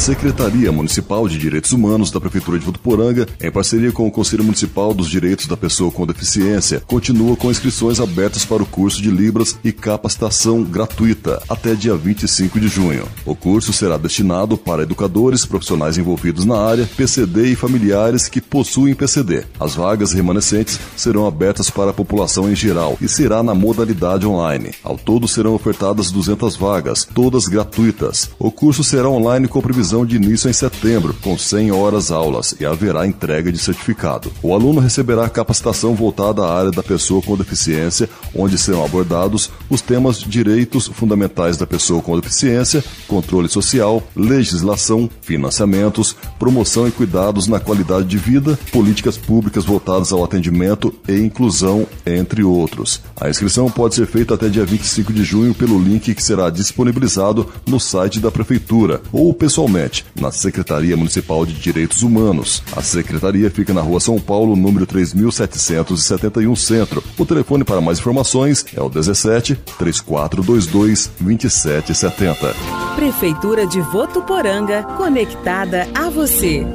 Secretaria Municipal de Direitos Humanos da Prefeitura de Votuporanga, em parceria com o Conselho Municipal dos Direitos da Pessoa com Deficiência, continua com inscrições abertas para o curso de Libras e capacitação gratuita até dia 25 de junho. O curso será destinado para educadores, profissionais envolvidos na área, PCD e familiares que possuem PCD. As vagas remanescentes serão abertas para a população em geral e será na modalidade online. Ao todo serão ofertadas 200 vagas, todas gratuitas. O curso será online com previsão de início em setembro, com 100 horas aulas e haverá entrega de certificado. O aluno receberá capacitação voltada à área da pessoa com deficiência, onde serão abordados os temas direitos fundamentais da pessoa com deficiência, controle social, legislação, financiamentos, promoção e cuidados na qualidade de vida, políticas públicas voltadas ao atendimento e inclusão, entre outros. A inscrição pode ser feita até dia 25 de junho pelo link que será disponibilizado no site da Prefeitura ou pessoalmente na Secretaria Municipal de Direitos Humanos. A secretaria fica na Rua São Paulo, número 3771 Centro. O telefone para mais informações é o 17 3422 2770. Prefeitura de Votuporanga, conectada a você.